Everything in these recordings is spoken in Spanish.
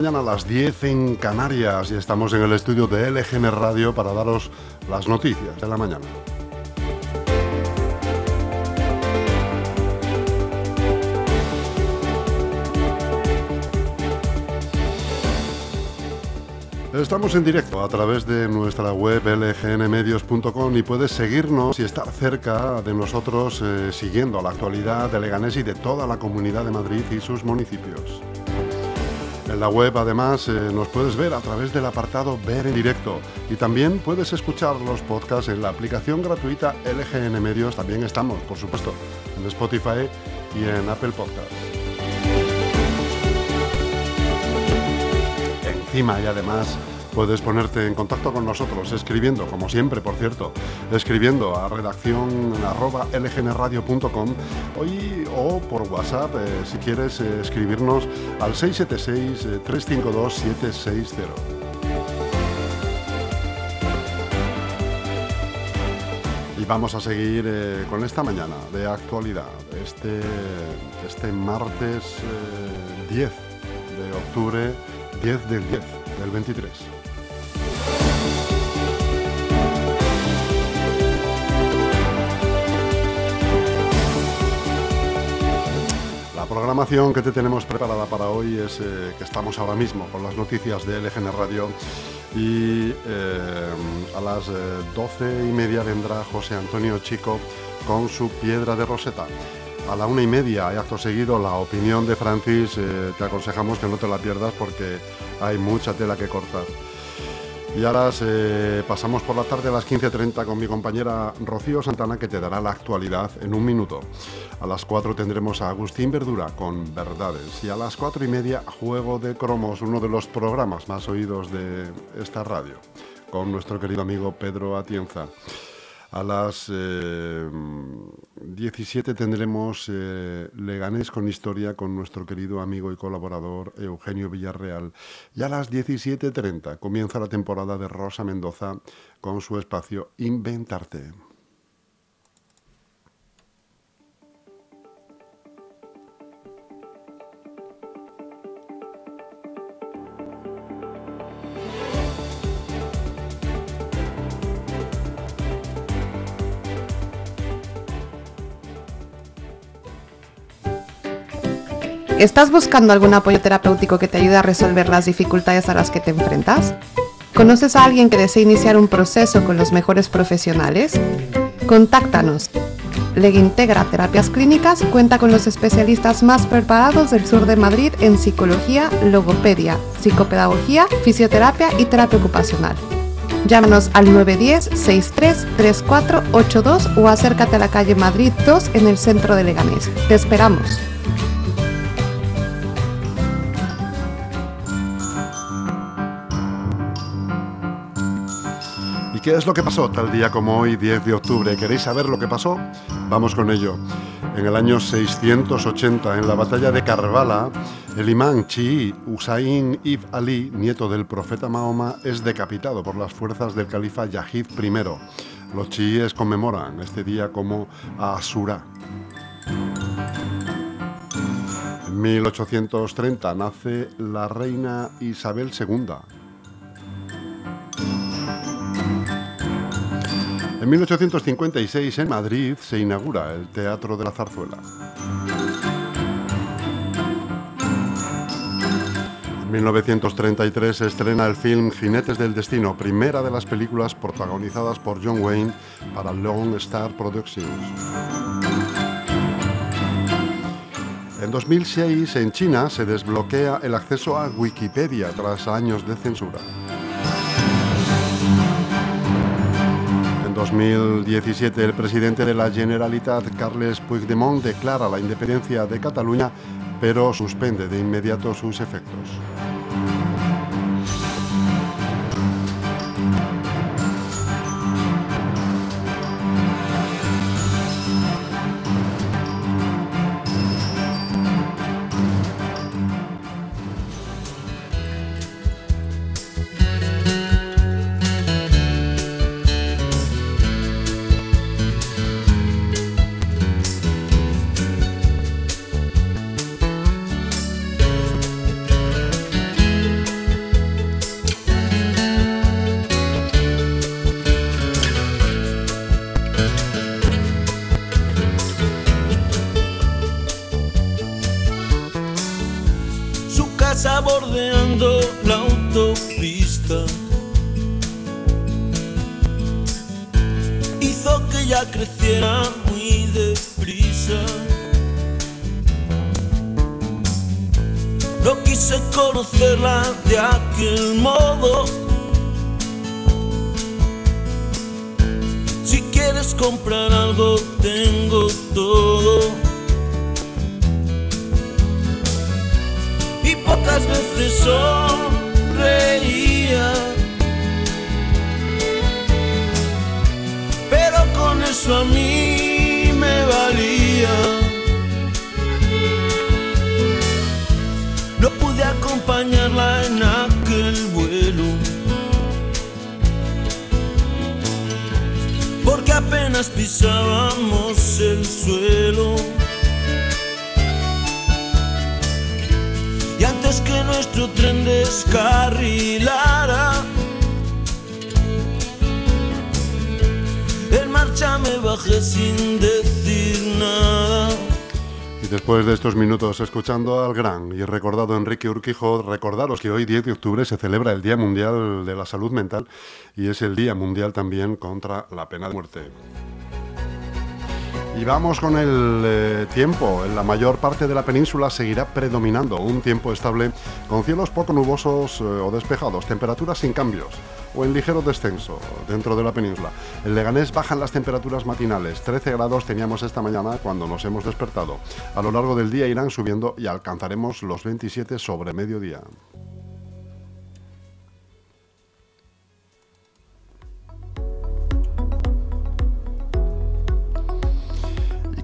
Mañana a las 10 en Canarias y estamos en el estudio de LGN Radio para daros las noticias de la mañana. Estamos en directo a través de nuestra web lgnmedios.com y puedes seguirnos y estar cerca de nosotros eh, siguiendo la actualidad de Leganés y de toda la comunidad de Madrid y sus municipios. En la web además eh, nos puedes ver a través del apartado Ver en directo y también puedes escuchar los podcasts en la aplicación gratuita LGN Medios. También estamos, por supuesto, en Spotify y en Apple Podcasts. Encima y además Puedes ponerte en contacto con nosotros escribiendo, como siempre, por cierto, escribiendo a redacción arroba lgnradio.com o por WhatsApp eh, si quieres eh, escribirnos al 676-352-760. Eh, y vamos a seguir con esta mañana de actualidad, este, este martes 10 de octubre, 10 del 10 del 23. Programación que te tenemos preparada para hoy es eh, que estamos ahora mismo con las noticias de LGN Radio y eh, a las eh, doce y media vendrá José Antonio Chico con su piedra de Roseta. A la una y media, y acto seguido, la opinión de Francis, te aconsejamos que no te la pierdas porque hay mucha tela que cortar. Y ahora pasamos por la tarde a las 15.30 con mi compañera Rocío Santana que te dará la actualidad en un minuto. A las 4 tendremos a Agustín Verdura con Verdades y a las 4 y media Juego de Cromos, uno de los programas más oídos de esta radio, con nuestro querido amigo Pedro Atienza. A las 17 eh, tendremos eh, Leganés con Historia con nuestro querido amigo y colaborador Eugenio Villarreal. Y a las 17.30 comienza la temporada de Rosa Mendoza con su espacio Inventarte. ¿Estás buscando algún apoyo terapéutico que te ayude a resolver las dificultades a las que te enfrentas? ¿Conoces a alguien que desee iniciar un proceso con los mejores profesionales? Contáctanos. Integra Terapias Clínicas cuenta con los especialistas más preparados del sur de Madrid en psicología, logopedia, psicopedagogía, fisioterapia y terapia ocupacional. Llámanos al 910-633482 o acércate a la calle Madrid 2 en el centro de Leganés. Te esperamos. Qué es lo que pasó tal día como hoy, 10 de octubre? ¿Queréis saber lo que pasó? Vamos con ello. En el año 680, en la batalla de Karbala, el imán chií Usain ibn Ali, nieto del profeta Mahoma, es decapitado por las fuerzas del califa Yahid I. Los chiíes conmemoran este día como Asura. En 1830 nace la reina Isabel II, En 1856 en Madrid se inaugura el Teatro de la Zarzuela. En 1933 se estrena el film Jinetes del Destino, primera de las películas protagonizadas por John Wayne para Lone Star Productions. En 2006 en China se desbloquea el acceso a Wikipedia tras años de censura. 2017, el presidente de la Generalitat, Carles Puigdemont, declara la independencia de Cataluña, pero suspende de inmediato sus efectos. Quieres comprar algo, tengo todo. Y pocas veces sonreía. Pero con eso a mí pisábamos el suelo. Y antes que nuestro tren descarrilara, en marcha me bajé sin decir nada. Después de estos minutos escuchando al gran y recordado Enrique Urquijo, recordaros que hoy 10 de octubre se celebra el Día Mundial de la Salud Mental y es el Día Mundial también contra la pena de muerte. Y vamos con el eh, tiempo. En la mayor parte de la península seguirá predominando un tiempo estable con cielos poco nubosos eh, o despejados, temperaturas sin cambios o en ligero descenso dentro de la península. En Leganés bajan las temperaturas matinales. 13 grados teníamos esta mañana cuando nos hemos despertado. A lo largo del día irán subiendo y alcanzaremos los 27 sobre mediodía.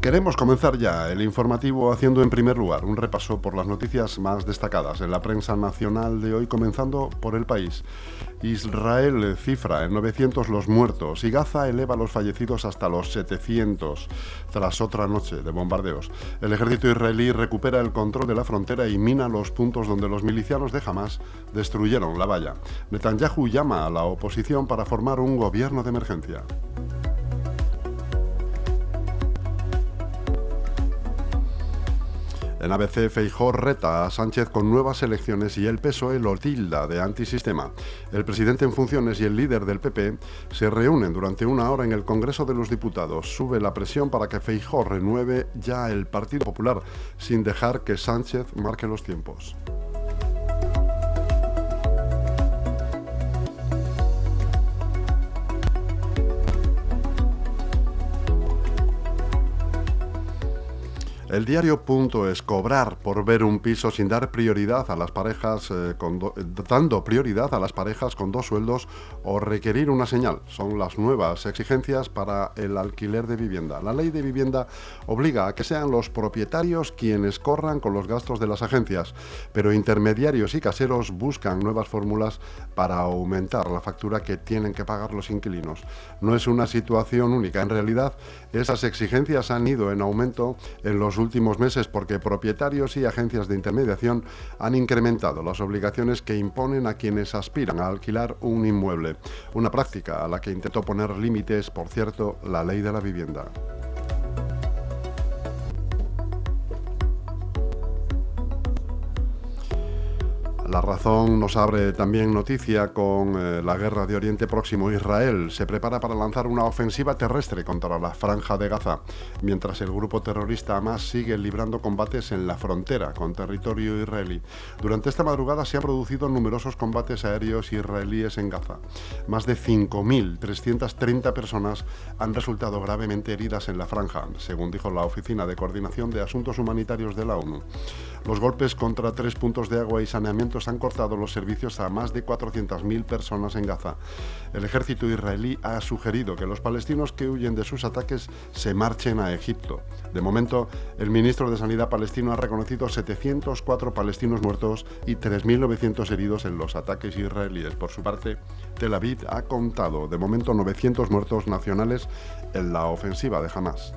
Queremos comenzar ya el informativo haciendo en primer lugar un repaso por las noticias más destacadas en la prensa nacional de hoy, comenzando por el país. Israel cifra en 900 los muertos y Gaza eleva los fallecidos hasta los 700 tras otra noche de bombardeos. El ejército israelí recupera el control de la frontera y mina los puntos donde los milicianos de Hamas destruyeron la valla. Netanyahu llama a la oposición para formar un gobierno de emergencia. En ABC, Feijó reta a Sánchez con nuevas elecciones y el PSOE lo tilda de antisistema. El presidente en funciones y el líder del PP se reúnen durante una hora en el Congreso de los Diputados. Sube la presión para que Feijó renueve ya el Partido Popular sin dejar que Sánchez marque los tiempos. El diario punto es cobrar por ver un piso sin dar prioridad a las parejas eh, con dando prioridad a las parejas con dos sueldos o requerir una señal. Son las nuevas exigencias para el alquiler de vivienda. La ley de vivienda obliga a que sean los propietarios quienes corran con los gastos de las agencias, pero intermediarios y caseros buscan nuevas fórmulas para aumentar la factura que tienen que pagar los inquilinos. No es una situación única, en realidad esas exigencias han ido en aumento en los últimos meses porque propietarios y agencias de intermediación han incrementado las obligaciones que imponen a quienes aspiran a alquilar un inmueble, una práctica a la que intentó poner límites, por cierto, la ley de la vivienda. La razón nos abre también noticia con eh, la guerra de Oriente Próximo. Israel se prepara para lanzar una ofensiva terrestre contra la franja de Gaza, mientras el grupo terrorista Hamas sigue librando combates en la frontera con territorio israelí. Durante esta madrugada se han producido numerosos combates aéreos israelíes en Gaza. Más de 5.330 personas han resultado gravemente heridas en la franja, según dijo la Oficina de Coordinación de Asuntos Humanitarios de la ONU. Los golpes contra tres puntos de agua y saneamiento han cortado los servicios a más de 400.000 personas en Gaza. El ejército israelí ha sugerido que los palestinos que huyen de sus ataques se marchen a Egipto. De momento, el ministro de Sanidad palestino ha reconocido 704 palestinos muertos y 3.900 heridos en los ataques israelíes. Por su parte, Tel Aviv ha contado de momento 900 muertos nacionales en la ofensiva de Hamas.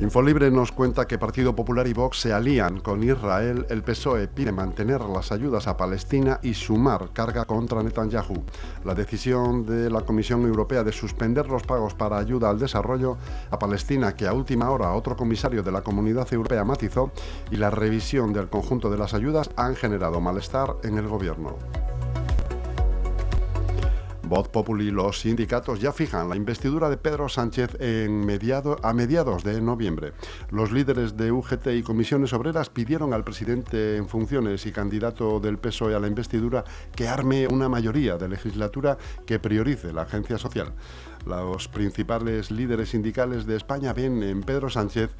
Infolibre nos cuenta que Partido Popular y Vox se alían con Israel. El PSOE pide mantener las ayudas a Palestina y sumar carga contra Netanyahu. La decisión de la Comisión Europea de suspender los pagos para ayuda al desarrollo a Palestina, que a última hora otro comisario de la Comunidad Europea matizó, y la revisión del conjunto de las ayudas han generado malestar en el gobierno. Voz Populi, los sindicatos ya fijan la investidura de Pedro Sánchez a mediados de noviembre. Los líderes de UGT y comisiones obreras pidieron al presidente en funciones y candidato del PSOE a la investidura que arme una mayoría de legislatura que priorice la agencia social. Los principales líderes sindicales de España ven en Pedro Sánchez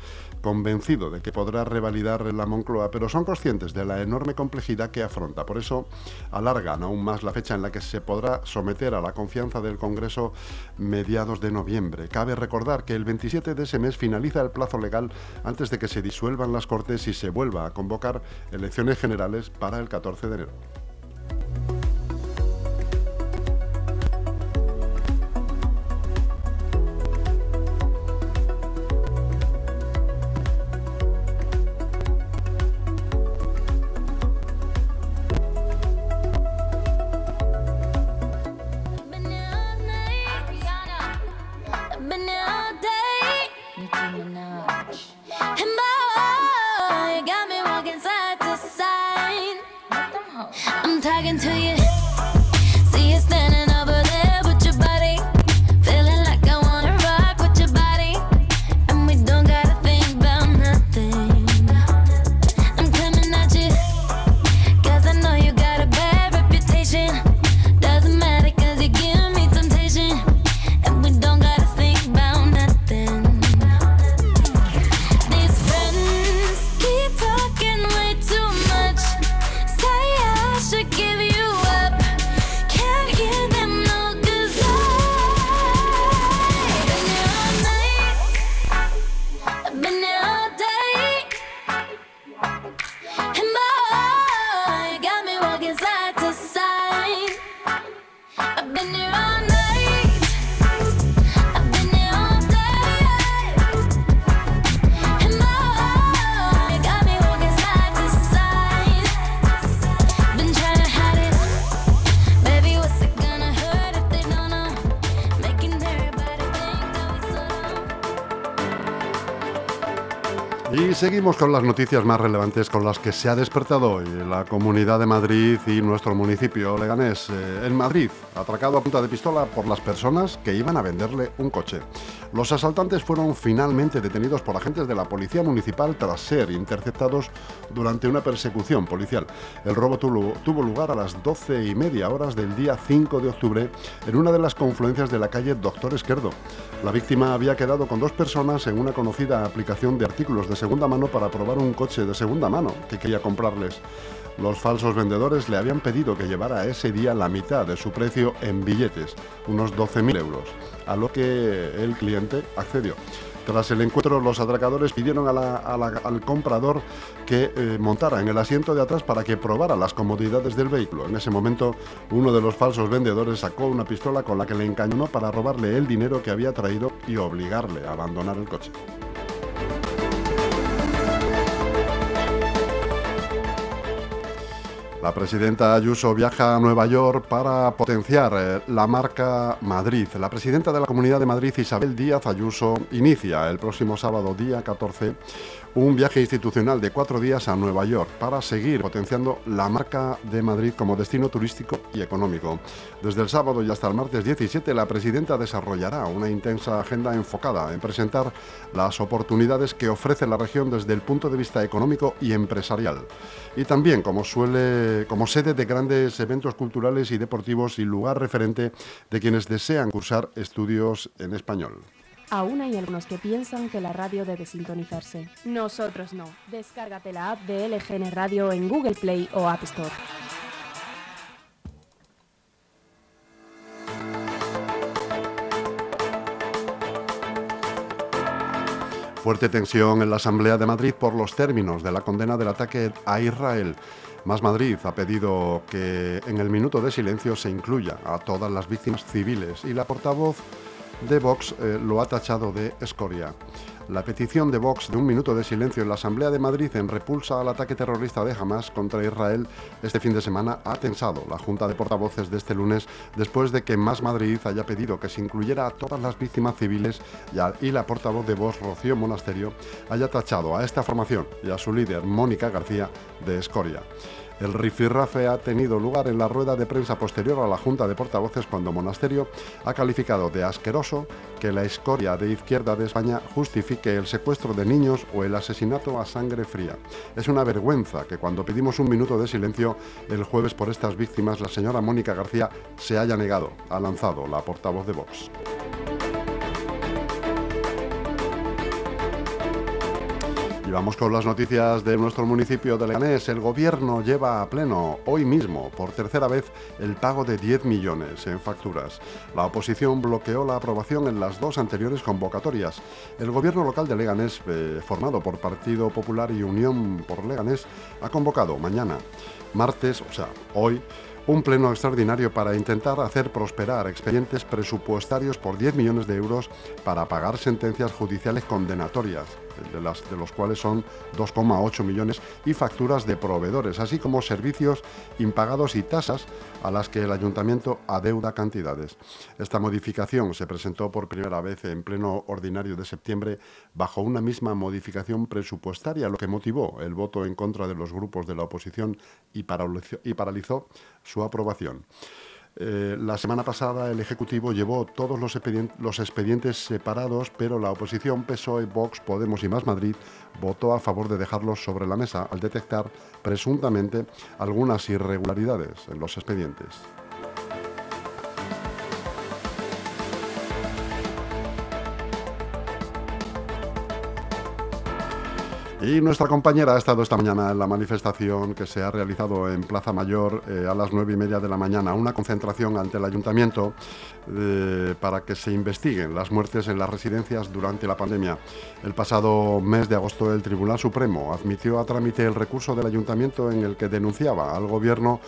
convencido de que podrá revalidar la Moncloa, pero son conscientes de la enorme complejidad que afronta. Por eso alargan aún más la fecha en la que se podrá someter a la confianza del Congreso mediados de noviembre. Cabe recordar que el 27 de ese mes finaliza el plazo legal antes de que se disuelvan las Cortes y se vuelva a convocar elecciones generales para el 14 de enero. Seguimos con las noticias más relevantes con las que se ha despertado hoy la Comunidad de Madrid y nuestro municipio leganés. Eh, en Madrid, atracado a punta de pistola por las personas que iban a venderle un coche. Los asaltantes fueron finalmente detenidos por agentes de la Policía Municipal tras ser interceptados durante una persecución policial. El robo tuvo, lugar a las 12 y media horas del día 5 de octubre en una de las confluencias de la calle Doctor Esquerdo. La víctima había quedado con dos personas en una conocida aplicación de artículos de segunda mano para probar un coche de segunda mano que quería comprarles. Los falsos vendedores le habían pedido que llevara ese día la mitad de su precio en billetes, unos 12.000 euros, a lo que el cliente accedió. Tras el encuentro, los atracadores pidieron al comprador que eh, montara en el asiento de atrás para que probara las comodidades del vehículo. En ese momento, uno de los falsos vendedores sacó una pistola con la que le encañonó para robarle el dinero que había traído y obligarle a abandonar el coche. La presidenta Ayuso viaja a Nueva York para potenciar eh, la marca Madrid. La presidenta de la Comunidad de Madrid, Isabel Díaz Ayuso, inicia el próximo sábado, día 14, un viaje institucional de cuatro días a Nueva York para seguir potenciando la marca de Madrid como destino turístico y económico. Desde el sábado y hasta el martes 17, la presidenta desarrollará una intensa agenda enfocada en presentar las oportunidades que ofrece la región desde el punto de vista económico y empresarial. Y también como, suele, como sede de grandes eventos culturales y deportivos y lugar referente de quienes desean cursar estudios en español. Aún hay algunos que piensan que la radio debe sintonizarse. Nosotros no. Descárgate la app de LGN Radio en Google Play o App Store. Fuerte tensión en la Asamblea de Madrid por los términos de la condena del ataque a Israel. Más Madrid ha pedido que en el minuto de silencio se incluya a todas las víctimas civiles y la portavoz de Vox eh, lo ha tachado de escoria. La petición de Vox de un minuto de silencio en la Asamblea de Madrid en repulsa al ataque terrorista de Hamas contra Israel este fin de semana ha tensado la Junta de Portavoces de este lunes después de que Más Madrid haya pedido que se incluyera a todas las víctimas civiles y la portavoz de Vox, Rocío Monasterio, haya tachado a esta formación y a su líder, Mónica García, de escoria. El rifirrafe ha tenido lugar en la rueda de prensa posterior a la Junta de Portavoces cuando Monasterio ha calificado de asqueroso que la escoria de izquierda de España justifique el secuestro de niños o el asesinato a sangre fría. Es una vergüenza que cuando pedimos un minuto de silencio el jueves por estas víctimas, la señora Mónica García se haya negado, ha lanzado la portavoz de Vox. Y vamos con las noticias de nuestro municipio de Leganés. El gobierno lleva a pleno hoy mismo, por tercera vez, el pago de 10 millones en facturas. La oposición bloqueó la aprobación en las dos anteriores convocatorias. El gobierno local de Leganés, eh, formado por Partido Popular y Unión por Leganés, ha convocado mañana, martes, o sea, hoy, un pleno extraordinario para intentar hacer prosperar expedientes presupuestarios por 10 millones de euros para pagar sentencias judiciales condenatorias de, los cuales son 2,8 millones, y facturas de proveedores, así como servicios impagados y tasas a las que el ayuntamiento adeuda cantidades. Esta modificación se presentó por primera vez en pleno ordinario de septiembre bajo una misma modificación presupuestaria, lo que motivó el voto en contra de los grupos de la oposición y paralizó su aprobación. Eh, la semana pasada el Ejecutivo llevó todos los expedientes, separados, pero la oposición PSOE, Vox, Podemos y Más Madrid votó a favor de dejarlos sobre la mesa al detectar presuntamente algunas irregularidades en los expedientes. Y nuestra compañera ha estado esta mañana en la manifestación que se ha realizado en Plaza Mayor eh, a las nueve y media de la mañana, una concentración ante el ayuntamiento eh, para que se investiguen las muertes en las residencias durante la pandemia. El pasado mes de agosto el Tribunal Supremo admitió a trámite el recurso del ayuntamiento en el que denunciaba al gobierno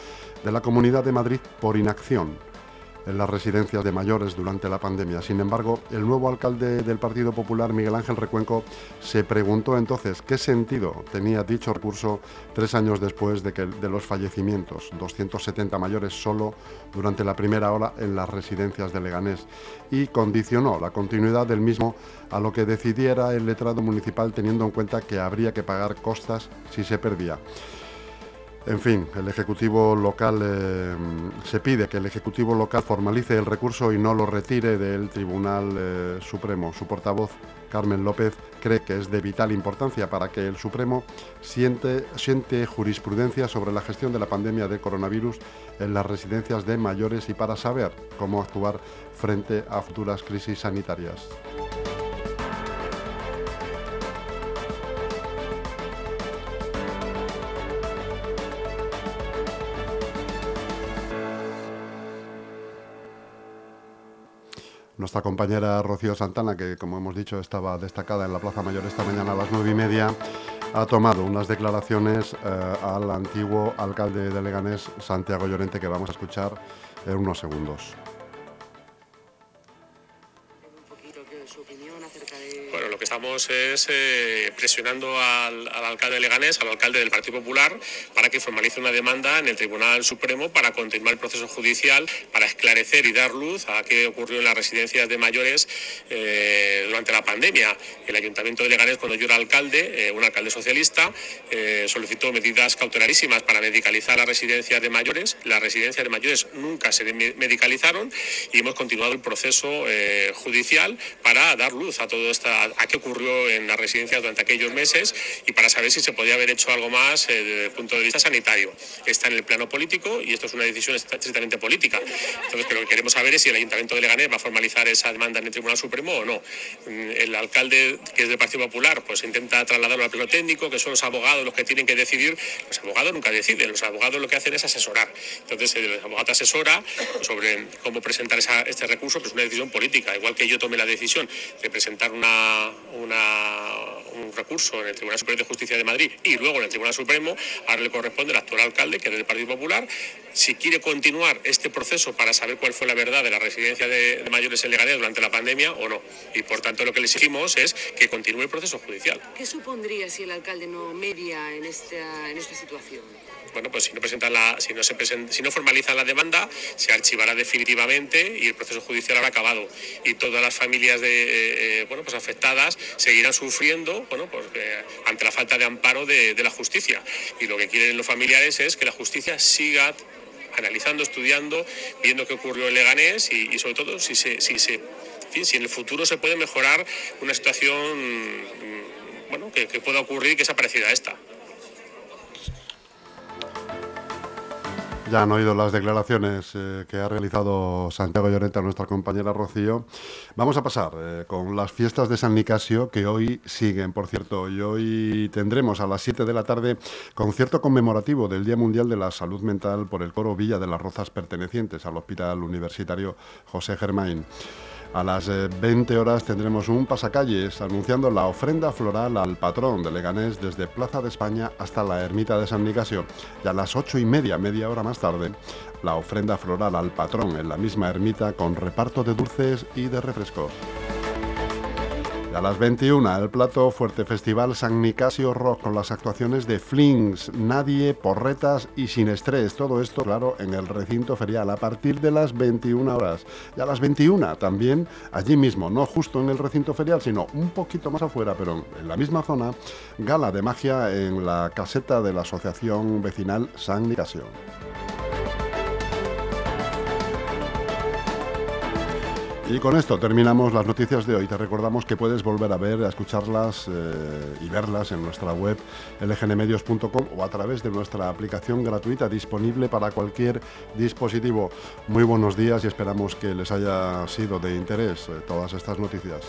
de la Comunidad de Madrid por inacción en las residencias de mayores durante la pandemia. Sin embargo, el nuevo alcalde del Partido Popular, Miguel Ángel Recuenco, se preguntó entonces qué sentido tenía dicho recurso tres años después de, que, de los fallecimientos, 270 mayores solo durante la primera hora en las residencias de Leganés, y condicionó la continuidad del mismo a lo que decidiera el letrado municipal teniendo en cuenta que habría que pagar costas si se perdía. En fin, el Ejecutivo local eh, se pide que el Ejecutivo local formalice el recurso y no lo retire del Tribunal eh, Supremo. Su portavoz, Carmen López, cree que es de vital importancia para que el Supremo siente, siente jurisprudencia sobre la gestión de la pandemia de coronavirus en las residencias de mayores y para saber cómo actuar frente a futuras crisis sanitarias. Nuestra compañera Rocío Santana, que como hemos dicho estaba destacada en la Plaza Mayor esta mañana a las nueve y media, ha tomado unas declaraciones eh, al antiguo alcalde de Leganés, Santiago Llorente, que vamos a escuchar en unos segundos. Es eh, presionando al, alcalde de Leganés, al alcalde del Partido Popular, para que formalice una demanda en el Tribunal Supremo para continuar el proceso judicial, para esclarecer y dar luz a qué ocurrió en las residencias de mayores eh, durante la pandemia. El Ayuntamiento de Leganés, cuando yo era alcalde, eh, un alcalde socialista, solicitó medidas cautelarísimas para medicalizar las residencias de mayores. Las residencias de mayores nunca se medicalizaron y hemos continuado el proceso judicial para dar luz a todo esta, a qué ocurrió en las residencias durante aquellos meses y para saber si se podía haber hecho algo más eh, desde el punto de vista sanitario. Está en el plano político y esto es una decisión estrictamente política. Entonces, lo que queremos saber es si el Ayuntamiento de Leganés va a formalizar esa demanda en el Tribunal Supremo o no. Mm, el alcalde, que es del Partido Popular, pues intenta trasladarlo al plano técnico, que son los abogados los que tienen que decidir. Los abogados nunca deciden, los abogados lo que hacen es asesorar. Entonces, el abogado asesora sobre cómo presentar este recurso, pues es una decisión política. Igual que yo tomé la decisión de presentar una un recurso en el Tribunal Superior de Justicia de Madrid y luego en el Tribunal Supremo, ahora le corresponde al actual alcalde, que es del Partido Popular, si quiere continuar este proceso para saber cuál fue la verdad de la residencia de, mayores en Leganés durante la pandemia o no. Y por tanto lo que le exigimos es que continúe el proceso judicial. ¿Qué supondría si el alcalde no media en esta, en esta situación? Bueno, pues si no presentan la, si no se si no formalizan la demanda, se archivará definitivamente y el proceso judicial habrá acabado. Y todas las familias de, eh, eh, bueno, pues afectadas seguirán sufriendo, bueno, pues, eh, ante la falta de amparo de, la justicia. Y lo que quieren los familiares es que la justicia siga analizando, estudiando, viendo qué ocurrió en Leganés y, sobre todo si se, si en el futuro se puede mejorar una situación mm, bueno, que, que pueda ocurrir que sea parecida a esta. Ya han oído las declaraciones eh, que ha realizado Santiago Llorenta, nuestra compañera Rocío. Vamos a pasar eh, con las fiestas de San Nicasio, que hoy siguen, por cierto. Y hoy tendremos a las 7 de la tarde concierto conmemorativo del Día Mundial de la Salud Mental por el coro Villa de las Rozas pertenecientes al Hospital Universitario José Germain. A las 20 eh, horas tendremos un pasacalles anunciando la ofrenda floral al patrón de Leganés desde Plaza de España hasta la ermita de San Nicasio. Y a las ocho y media, media hora más tarde, la ofrenda floral al patrón en la misma ermita con reparto de dulces y de refrescos a las 21, el plato Fuerte Festival San Nicasio Rock con las actuaciones de Flings, Nadie, Porretas y Sin Estrés. Todo esto, claro, en el recinto ferial a partir de las 21 horas. Y a las 21 también, allí mismo, no justo en el recinto ferial, sino un poquito más afuera, pero en la misma zona, gala de magia en la caseta de la Asociación Vecinal San Nicasio. Y con esto terminamos las noticias de hoy. Te recordamos que puedes volver a ver, a escucharlas eh, y verlas en nuestra web lgnmedios.com o a través de nuestra aplicación gratuita disponible para cualquier dispositivo. Muy buenos días y esperamos que les haya sido de interés eh, todas estas noticias.